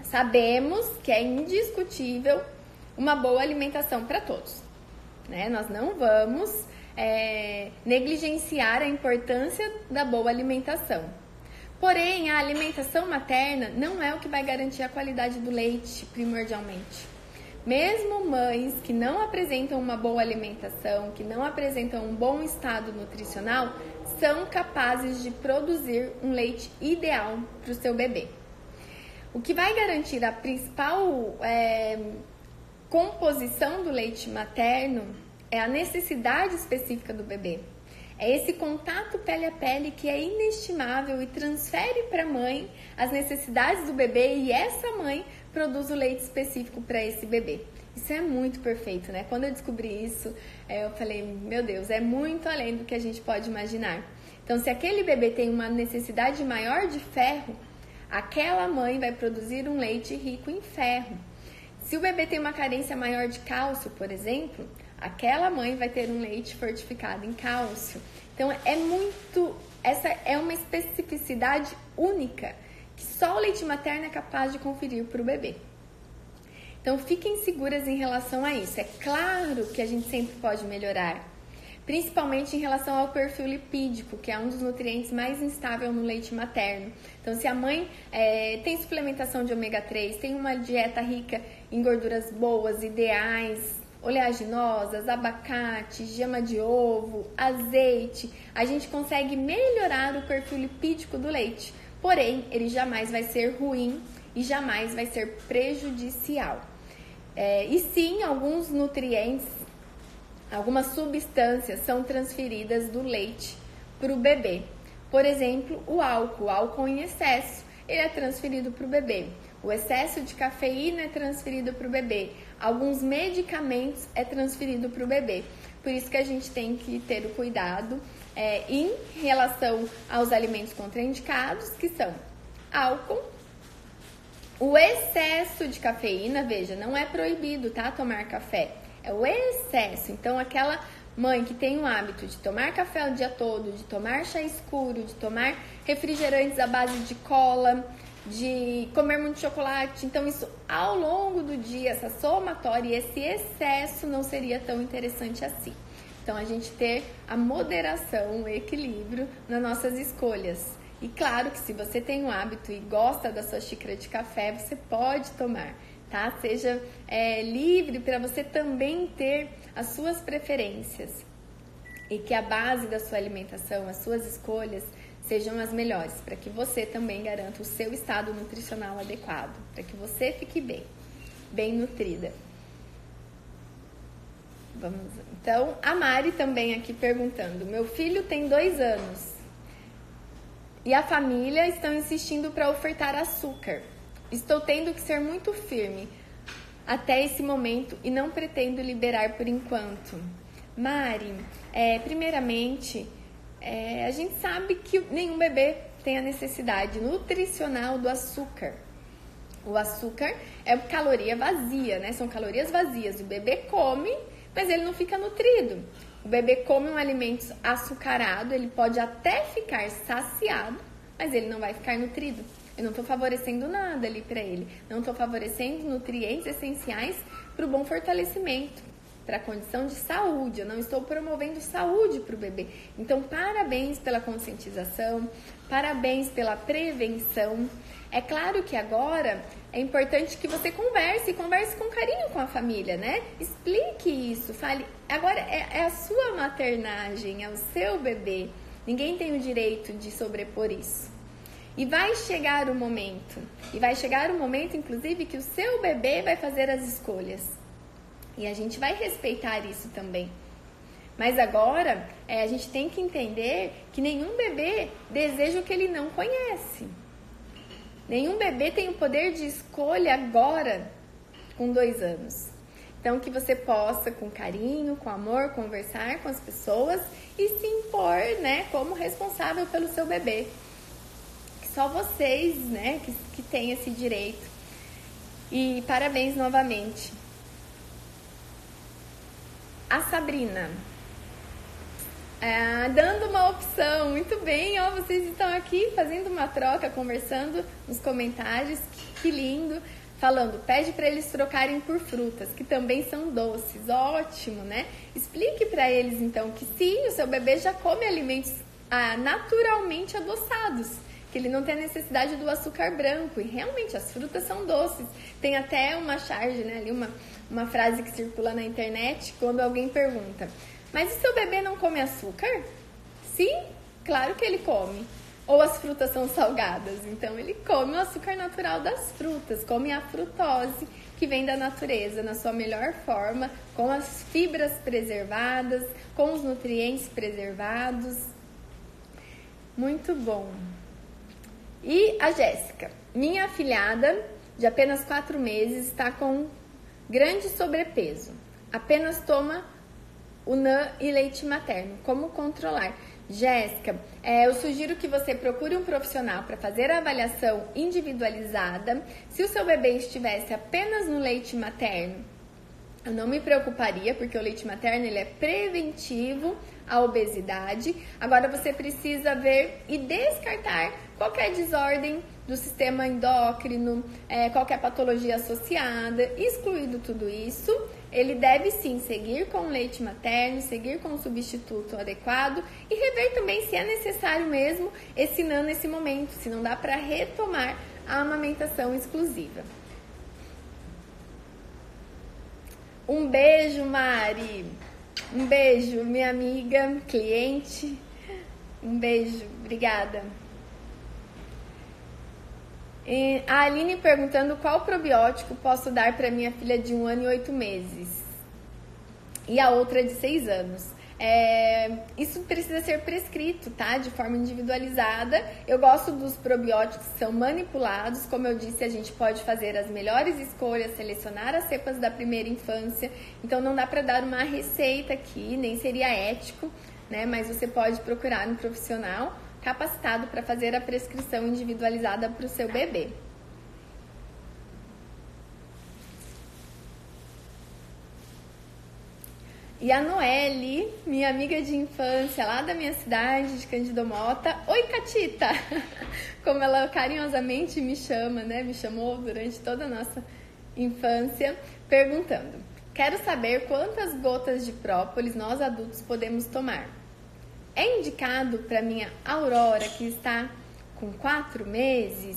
Sabemos que é indiscutível uma boa alimentação para todos. Né? Nós não vamos é, negligenciar a importância da boa alimentação. Porém, a alimentação materna não é o que vai garantir a qualidade do leite, primordialmente. Mesmo mães que não apresentam uma boa alimentação, que não apresentam um bom estado nutricional, são capazes de produzir um leite ideal para o seu bebê. O que vai garantir a principal é, composição do leite materno é a necessidade específica do bebê. É esse contato pele a pele que é inestimável e transfere para a mãe as necessidades do bebê e essa mãe produz o leite específico para esse bebê. Isso é muito perfeito, né? Quando eu descobri isso, é, eu falei, meu Deus, é muito além do que a gente pode imaginar. Então, se aquele bebê tem uma necessidade maior de ferro, aquela mãe vai produzir um leite rico em ferro. Se o bebê tem uma carência maior de cálcio, por exemplo, aquela mãe vai ter um leite fortificado em cálcio. Então é muito, essa é uma especificidade única que só o leite materno é capaz de conferir para o bebê. Então fiquem seguras em relação a isso. É claro que a gente sempre pode melhorar, principalmente em relação ao perfil lipídico, que é um dos nutrientes mais instável no leite materno. Então, se a mãe é, tem suplementação de ômega 3, tem uma dieta rica em gorduras boas, ideais, oleaginosas, abacate, gema de ovo, azeite, a gente consegue melhorar o perfil lipídico do leite. Porém, ele jamais vai ser ruim e jamais vai ser prejudicial. É, e sim, alguns nutrientes, algumas substâncias são transferidas do leite para o bebê. Por exemplo, o álcool, o álcool em excesso, ele é transferido para o bebê. O excesso de cafeína é transferido para o bebê. Alguns medicamentos é transferido para o bebê. Por isso que a gente tem que ter o cuidado é, em relação aos alimentos contraindicados, que são álcool, o excesso de cafeína, veja, não é proibido, tá? Tomar café. É o excesso. Então, aquela mãe que tem o hábito de tomar café o dia todo, de tomar chá escuro, de tomar refrigerantes à base de cola, de comer muito chocolate. Então, isso ao longo do dia, essa somatória e esse excesso não seria tão interessante assim. Então, a gente ter a moderação, o equilíbrio nas nossas escolhas. E claro que se você tem um hábito e gosta da sua xícara de café, você pode tomar, tá? Seja é, livre para você também ter as suas preferências e que a base da sua alimentação, as suas escolhas, sejam as melhores, para que você também garanta o seu estado nutricional adequado, para que você fique bem, bem nutrida. Vamos, então, a Mari também aqui perguntando: meu filho tem dois anos e a família estão insistindo para ofertar açúcar. Estou tendo que ser muito firme até esse momento e não pretendo liberar por enquanto. Mari, é, primeiramente, é, a gente sabe que nenhum bebê tem a necessidade nutricional do açúcar. O açúcar é caloria vazia, né? São calorias vazias. O bebê come, mas ele não fica nutrido. O bebê come um alimento açucarado, ele pode até ficar saciado, mas ele não vai ficar nutrido. Eu não estou favorecendo nada ali para ele. Não estou favorecendo nutrientes essenciais para o bom fortalecimento, para a condição de saúde. Eu não estou promovendo saúde para o bebê. Então, parabéns pela conscientização, parabéns pela prevenção. É claro que agora é importante que você converse, converse com carinho com a família, né? Explique isso, fale. Agora é, é a sua maternagem, é o seu bebê. Ninguém tem o direito de sobrepor isso. E vai chegar o momento, e vai chegar o momento, inclusive, que o seu bebê vai fazer as escolhas. E a gente vai respeitar isso também. Mas agora, é, a gente tem que entender que nenhum bebê deseja o que ele não conhece. Nenhum bebê tem o poder de escolha agora, com dois anos. Então, que você possa, com carinho, com amor, conversar com as pessoas e se impor, né, como responsável pelo seu bebê só vocês, né, que, que têm esse direito. E parabéns novamente. A Sabrina. É, dando uma opção, muito bem, ó, vocês estão aqui fazendo uma troca, conversando nos comentários, que, que lindo, falando, pede para eles trocarem por frutas, que também são doces, ótimo, né? Explique para eles então que sim, o seu bebê já come alimentos ah, naturalmente adoçados, que ele não tem a necessidade do açúcar branco. E realmente as frutas são doces. Tem até uma charge, né, ali uma, uma frase que circula na internet quando alguém pergunta: Mas e seu bebê não come açúcar? Sim, claro que ele come. Ou as frutas são salgadas, então ele come o açúcar natural das frutas, come a frutose que vem da natureza na sua melhor forma, com as fibras preservadas, com os nutrientes preservados. Muito bom. E a Jéssica, minha afilhada de apenas quatro meses, está com grande sobrepeso. Apenas toma o NAN e leite materno. Como controlar? Jéssica, é, eu sugiro que você procure um profissional para fazer a avaliação individualizada. Se o seu bebê estivesse apenas no leite materno, eu não me preocuparia, porque o leite materno ele é preventivo à obesidade. Agora você precisa ver e descartar qualquer desordem do sistema endócrino, é, qualquer patologia associada, excluído tudo isso, ele deve sim seguir com leite materno, seguir com o substituto adequado e rever também se é necessário mesmo esse NAN nesse momento, se não dá para retomar a amamentação exclusiva. Um beijo, Mari. Um beijo, minha amiga, cliente. Um beijo, obrigada. A Aline perguntando qual probiótico posso dar para minha filha de um ano e oito meses. E a outra de seis anos. É, isso precisa ser prescrito, tá? De forma individualizada. Eu gosto dos probióticos que são manipulados. Como eu disse, a gente pode fazer as melhores escolhas, selecionar as cepas da primeira infância. Então não dá para dar uma receita aqui, nem seria ético, né? Mas você pode procurar um profissional capacitado para fazer a prescrição individualizada para o seu bebê. E a Noelle, minha amiga de infância lá da minha cidade, de Candido Mota. Oi, Catita! Como ela carinhosamente me chama, né? Me chamou durante toda a nossa infância, perguntando: Quero saber quantas gotas de própolis nós adultos podemos tomar. É indicado para minha Aurora, que está com quatro meses?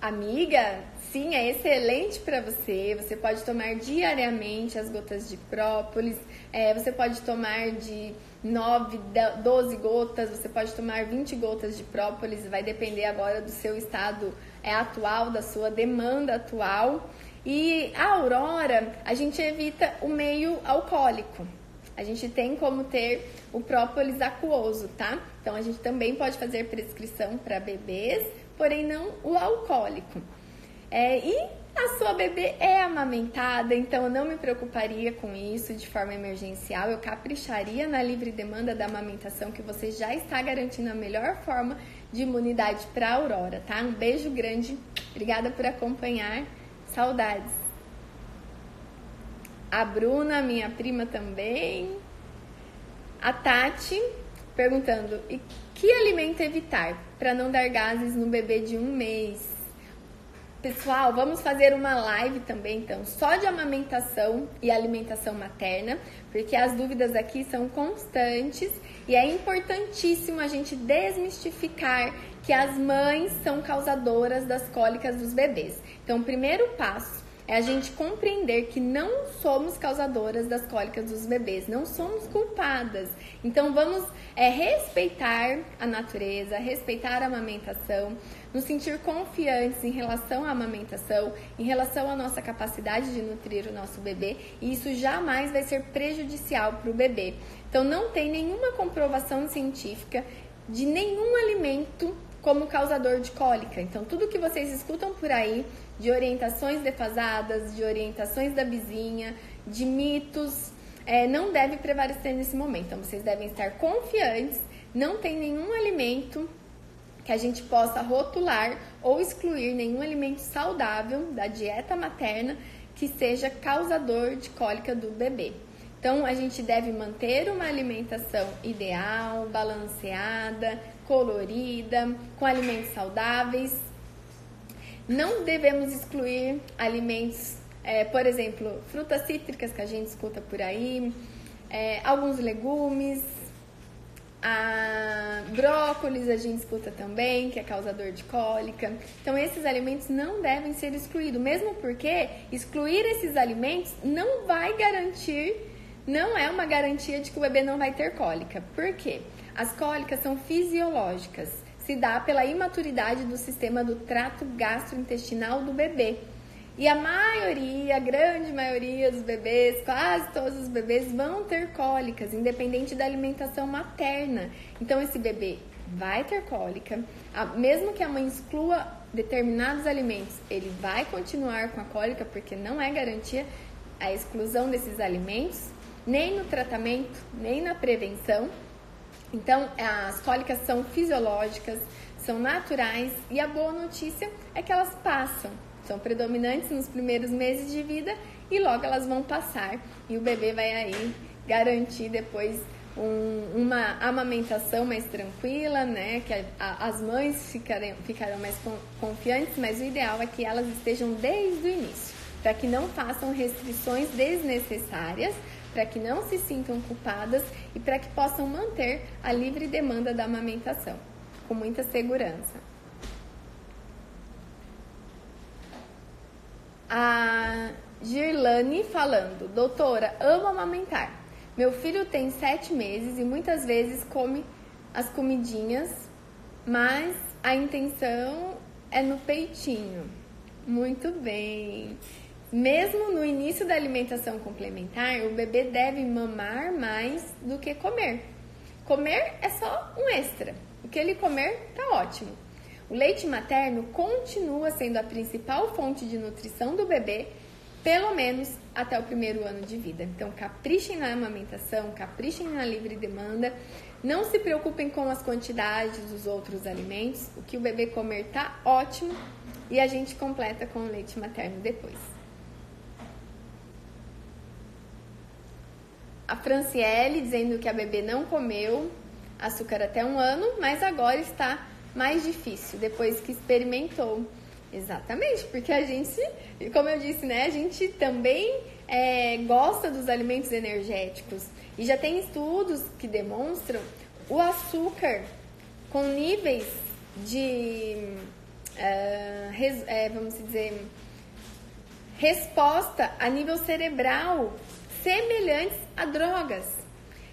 Amiga, sim, é excelente para você. Você pode tomar diariamente as gotas de própolis. É, você pode tomar de 9, 12 gotas, você pode tomar 20 gotas de própolis. Vai depender agora do seu estado é, atual, da sua demanda atual. E a Aurora, a gente evita o meio alcoólico a gente tem como ter o própolis aquoso, tá? Então a gente também pode fazer prescrição para bebês, porém não o alcoólico. É, e a sua bebê é amamentada, então eu não me preocuparia com isso de forma emergencial. Eu capricharia na livre demanda da amamentação, que você já está garantindo a melhor forma de imunidade para a Aurora, tá? Um beijo grande, obrigada por acompanhar, saudades. A Bruna, minha prima também. A Tati perguntando: e que alimento evitar para não dar gases no bebê de um mês? Pessoal, vamos fazer uma live também, então, só de amamentação e alimentação materna, porque as dúvidas aqui são constantes e é importantíssimo a gente desmistificar que as mães são causadoras das cólicas dos bebês. Então, primeiro passo é a gente compreender que não somos causadoras das cólicas dos bebês, não somos culpadas. Então vamos é, respeitar a natureza, respeitar a amamentação, nos sentir confiantes em relação à amamentação, em relação à nossa capacidade de nutrir o nosso bebê, e isso jamais vai ser prejudicial para o bebê. Então não tem nenhuma comprovação científica de nenhum alimento como causador de cólica. Então, tudo que vocês escutam por aí de orientações defasadas, de orientações da vizinha, de mitos, é, não deve prevalecer nesse momento. Então, vocês devem estar confiantes, não tem nenhum alimento que a gente possa rotular ou excluir nenhum alimento saudável da dieta materna que seja causador de cólica do bebê. Então, a gente deve manter uma alimentação ideal, balanceada, colorida, com alimentos saudáveis. Não devemos excluir alimentos, é, por exemplo, frutas cítricas que a gente escuta por aí, é, alguns legumes, a brócolis a gente escuta também, que é causador de cólica. Então, esses alimentos não devem ser excluídos, mesmo porque excluir esses alimentos não vai garantir, não é uma garantia de que o bebê não vai ter cólica. Por quê? As cólicas são fisiológicas, se dá pela imaturidade do sistema do trato gastrointestinal do bebê. E a maioria, a grande maioria dos bebês, quase todos os bebês vão ter cólicas, independente da alimentação materna. Então esse bebê vai ter cólica, mesmo que a mãe exclua determinados alimentos, ele vai continuar com a cólica porque não é garantia a exclusão desses alimentos, nem no tratamento, nem na prevenção. Então, as cólicas são fisiológicas, são naturais e a boa notícia é que elas passam. São predominantes nos primeiros meses de vida e logo elas vão passar e o bebê vai aí garantir depois um, uma amamentação mais tranquila, né? Que a, a, as mães ficarem, ficarão mais confiantes, mas o ideal é que elas estejam desde o início, para que não façam restrições desnecessárias para que não se sintam culpadas e para que possam manter a livre demanda da amamentação, com muita segurança. A Girlane falando, doutora, amo amamentar. Meu filho tem sete meses e muitas vezes come as comidinhas, mas a intenção é no peitinho. Muito bem. Mesmo no início da alimentação complementar, o bebê deve mamar mais do que comer. Comer é só um extra. O que ele comer tá ótimo. O leite materno continua sendo a principal fonte de nutrição do bebê, pelo menos até o primeiro ano de vida. Então, caprichem na amamentação, caprichem na livre demanda. Não se preocupem com as quantidades dos outros alimentos. O que o bebê comer tá ótimo e a gente completa com o leite materno depois. A Franciele dizendo que a bebê não comeu açúcar até um ano, mas agora está mais difícil depois que experimentou. Exatamente, porque a gente, como eu disse, né, a gente também é, gosta dos alimentos energéticos e já tem estudos que demonstram o açúcar com níveis de, uh, res, é, vamos dizer, resposta a nível cerebral semelhantes a drogas.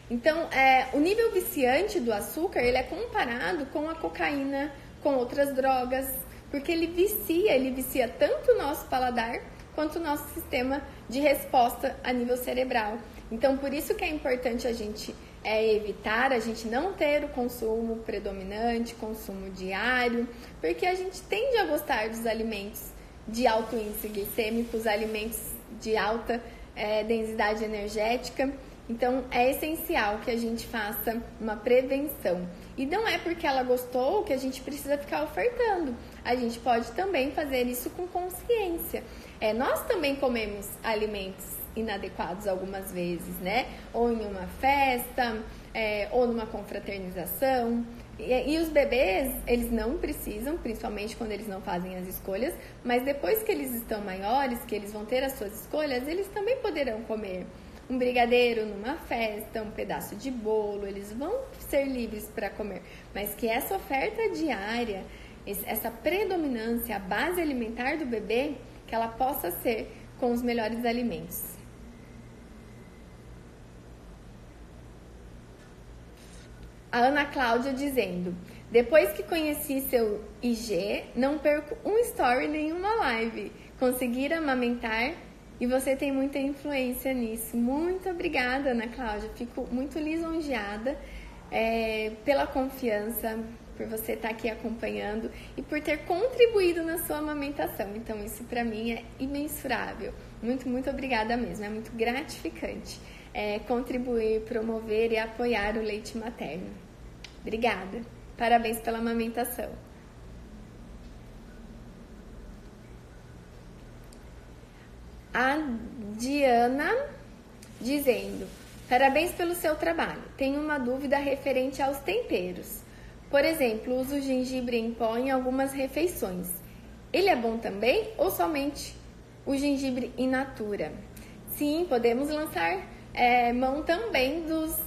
Então, é, o nível viciante do açúcar ele é comparado com a cocaína, com outras drogas, porque ele vicia, ele vicia tanto o nosso paladar quanto o nosso sistema de resposta a nível cerebral. Então, por isso que é importante a gente é, evitar, a gente não ter o consumo predominante, consumo diário, porque a gente tende a gostar dos alimentos de alto índice glicêmico, os alimentos de alta é, densidade energética. Então, é essencial que a gente faça uma prevenção. E não é porque ela gostou que a gente precisa ficar ofertando. A gente pode também fazer isso com consciência. É, nós também comemos alimentos inadequados algumas vezes, né? Ou em uma festa, é, ou numa confraternização. E, e, os bebês, eles não precisam, principalmente quando eles não fazem as escolhas, mas depois que eles estão maiores, que eles vão ter as suas escolhas, eles também poderão comer um brigadeiro numa festa, um pedaço de bolo, eles vão ser livres para comer, mas que essa oferta diária, essa predominância, a base alimentar do bebê, que ela possa ser com os melhores alimentos. A Ana Cláudia dizendo: Depois que conheci seu IG, não perco um story nenhuma live. Conseguir amamentar e você tem muita influência nisso. Muito obrigada, Ana Cláudia. Fico muito lisonjeada é, pela confiança, por você estar aqui acompanhando e por ter contribuído na sua amamentação. Então, isso para mim é imensurável. Muito, muito obrigada mesmo. É muito gratificante é, contribuir, promover e apoiar o leite materno. Obrigada. Parabéns pela amamentação. a Diana dizendo: Parabéns pelo seu trabalho. Tenho uma dúvida referente aos temperos. Por exemplo, uso gengibre em pó em algumas refeições. Ele é bom também ou somente o gengibre in natura? Sim, podemos lançar é, mão também dos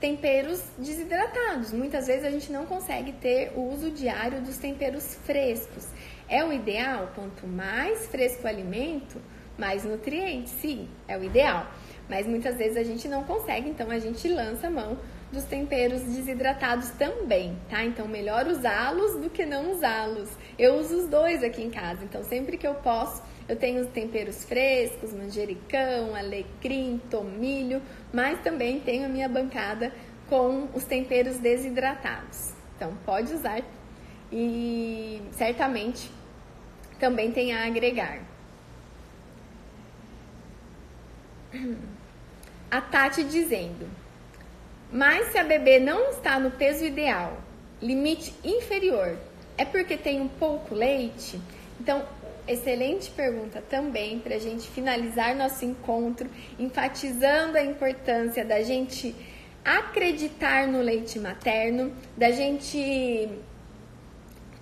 temperos desidratados. Muitas vezes a gente não consegue ter o uso diário dos temperos frescos. É o ideal, quanto mais fresco o alimento, mais nutrientes, sim, é o ideal. Mas muitas vezes a gente não consegue, então a gente lança a mão dos temperos desidratados também, tá? Então melhor usá-los do que não usá-los. Eu uso os dois aqui em casa, então sempre que eu posso, eu tenho os temperos frescos, manjericão, alecrim, tomilho, mas também tenho a minha bancada com os temperos desidratados. Então pode usar e certamente também tem a agregar. A Tati dizendo: Mas se a bebê não está no peso ideal, limite inferior, é porque tem um pouco leite? Então, excelente pergunta também para a gente finalizar nosso encontro, enfatizando a importância da gente acreditar no leite materno, da gente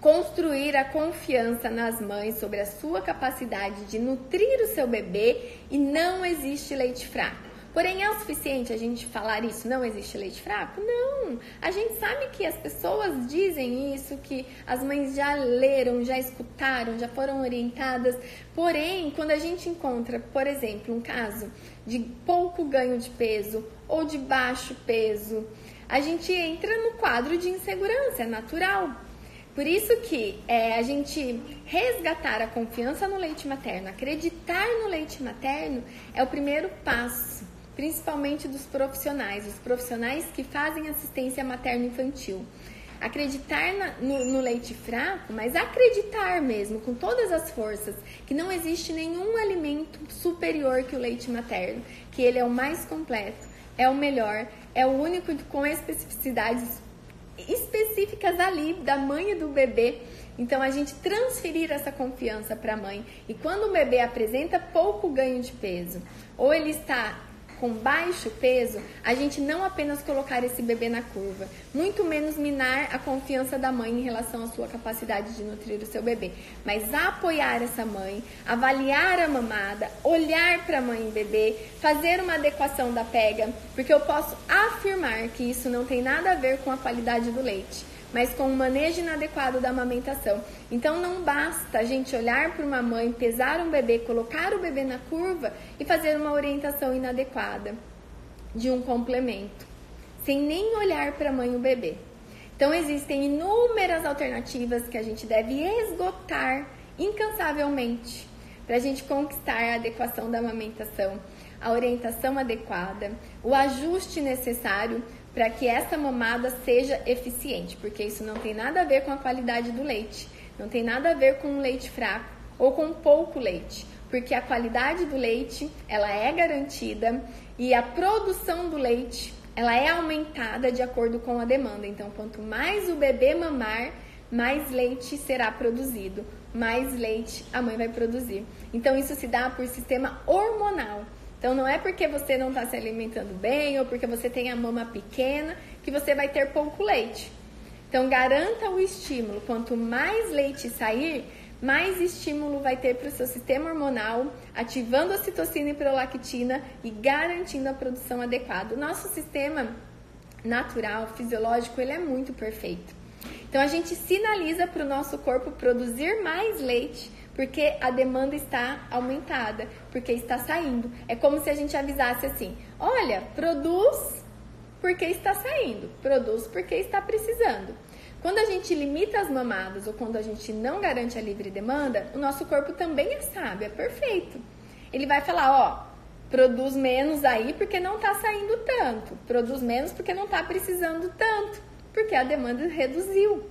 construir a confiança nas mães sobre a sua capacidade de nutrir o seu bebê e não existe leite fraco. Porém, é o suficiente a gente falar isso? Não existe leite fraco? Não! A gente sabe que as pessoas dizem isso, que as mães já leram, já escutaram, já foram orientadas. Porém, quando a gente encontra, por exemplo, um caso de pouco ganho de peso ou de baixo peso, a gente entra no quadro de insegurança, é natural. Por isso que é, a gente resgatar a confiança no leite materno, acreditar no leite materno é o primeiro passo, principalmente dos profissionais, os profissionais que fazem assistência materno-infantil. Acreditar na, no, no leite fraco, mas acreditar mesmo, com todas as forças, que não existe nenhum alimento superior que o leite materno, que ele é o mais completo, é o melhor, é o único com especificidades específicas ali da mãe e do bebê. Então a gente transferir essa confiança para a mãe. E quando o bebê apresenta pouco ganho de peso, ou ele está com baixo peso, a gente não apenas colocar esse bebê na curva, muito menos minar a confiança da mãe em relação à sua capacidade de nutrir o seu bebê, mas apoiar essa mãe, avaliar a mamada, olhar para a mãe e bebê, fazer uma adequação da pega, porque eu posso afirmar que isso não tem nada a ver com a qualidade do leite mas com o manejo inadequado da amamentação. Então não basta a gente olhar para uma mãe, pesar um bebê, colocar o bebê na curva e fazer uma orientação inadequada de um complemento, sem nem olhar para a mãe e o bebê. Então existem inúmeras alternativas que a gente deve esgotar incansavelmente para a gente conquistar a adequação da amamentação a orientação adequada, o ajuste necessário para que essa mamada seja eficiente, porque isso não tem nada a ver com a qualidade do leite, não tem nada a ver com um leite fraco ou com pouco leite, porque a qualidade do leite ela é garantida e a produção do leite ela é aumentada de acordo com a demanda. Então, quanto mais o bebê mamar, mais leite será produzido, mais leite a mãe vai produzir. Então, isso se dá por sistema hormonal. Então não é porque você não está se alimentando bem ou porque você tem a mama pequena que você vai ter pouco leite. Então garanta o estímulo. Quanto mais leite sair, mais estímulo vai ter para o seu sistema hormonal, ativando a citocina e prolactina e garantindo a produção adequada. O nosso sistema natural, fisiológico, ele é muito perfeito. Então a gente sinaliza para o nosso corpo produzir mais leite porque a demanda está aumentada, porque está saindo. É como se a gente avisasse assim: olha, produz porque está saindo, produz porque está precisando. Quando a gente limita as mamadas ou quando a gente não garante a livre demanda, o nosso corpo também é sábio, é perfeito. Ele vai falar: ó, produz menos aí porque não está saindo tanto, produz menos porque não está precisando tanto, porque a demanda reduziu.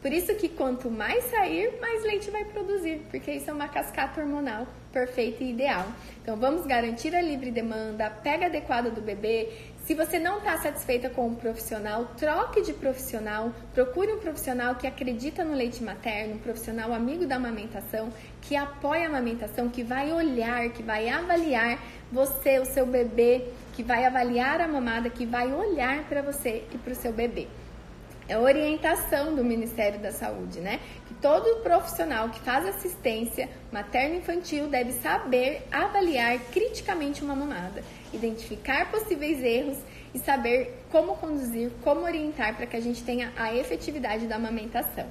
Por isso que quanto mais sair, mais leite vai produzir, porque isso é uma cascata hormonal perfeita e ideal. Então vamos garantir a livre demanda, a pega adequada do bebê. Se você não está satisfeita com um profissional, troque de profissional, procure um profissional que acredita no leite materno, um profissional amigo da amamentação, que apoia a amamentação, que vai olhar, que vai avaliar você, o seu bebê, que vai avaliar a mamada, que vai olhar para você e para o seu bebê é orientação do Ministério da Saúde, né? Que todo profissional que faz assistência materno-infantil deve saber avaliar criticamente uma mamada, identificar possíveis erros e saber como conduzir, como orientar para que a gente tenha a efetividade da amamentação.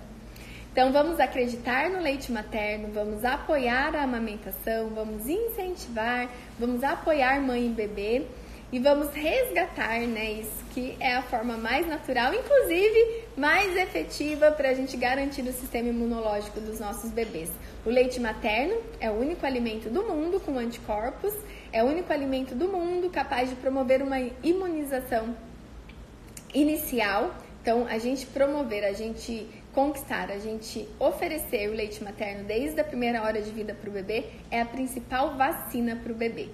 Então, vamos acreditar no leite materno, vamos apoiar a amamentação, vamos incentivar, vamos apoiar mãe e bebê e vamos resgatar, né? Isso que é a forma mais natural, inclusive mais efetiva para a gente garantir o sistema imunológico dos nossos bebês. O leite materno é o único alimento do mundo com anticorpos, é o único alimento do mundo capaz de promover uma imunização inicial. Então, a gente promover, a gente conquistar, a gente oferecer o leite materno desde a primeira hora de vida para o bebê é a principal vacina para o bebê.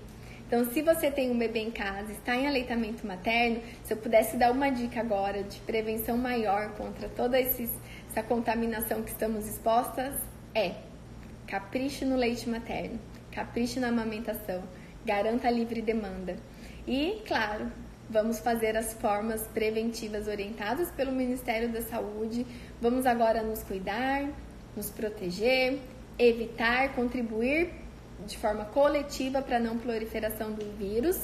Então, se você tem um bebê em casa, está em aleitamento materno, se eu pudesse dar uma dica agora de prevenção maior contra toda essa contaminação que estamos expostas, é capriche no leite materno, capriche na amamentação, garanta a livre demanda. E, claro, vamos fazer as formas preventivas orientadas pelo Ministério da Saúde. Vamos agora nos cuidar, nos proteger, evitar, contribuir de forma coletiva para não proliferação do vírus.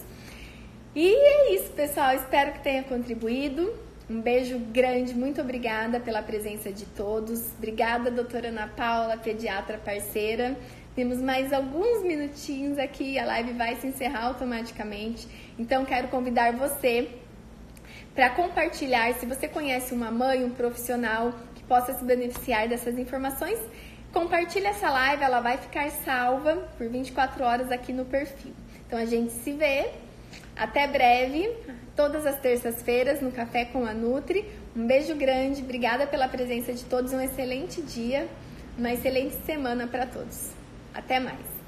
E é isso, pessoal. Espero que tenha contribuído. Um beijo grande, muito obrigada pela presença de todos. Obrigada, doutora Ana Paula, pediatra parceira. Temos mais alguns minutinhos aqui, a live vai se encerrar automaticamente. Então, quero convidar você para compartilhar. Se você conhece uma mãe, um profissional que possa se beneficiar dessas informações, Compartilhe essa live, ela vai ficar salva por 24 horas aqui no perfil. Então a gente se vê. Até breve, todas as terças-feiras no Café com a Nutri. Um beijo grande, obrigada pela presença de todos, um excelente dia, uma excelente semana para todos. Até mais.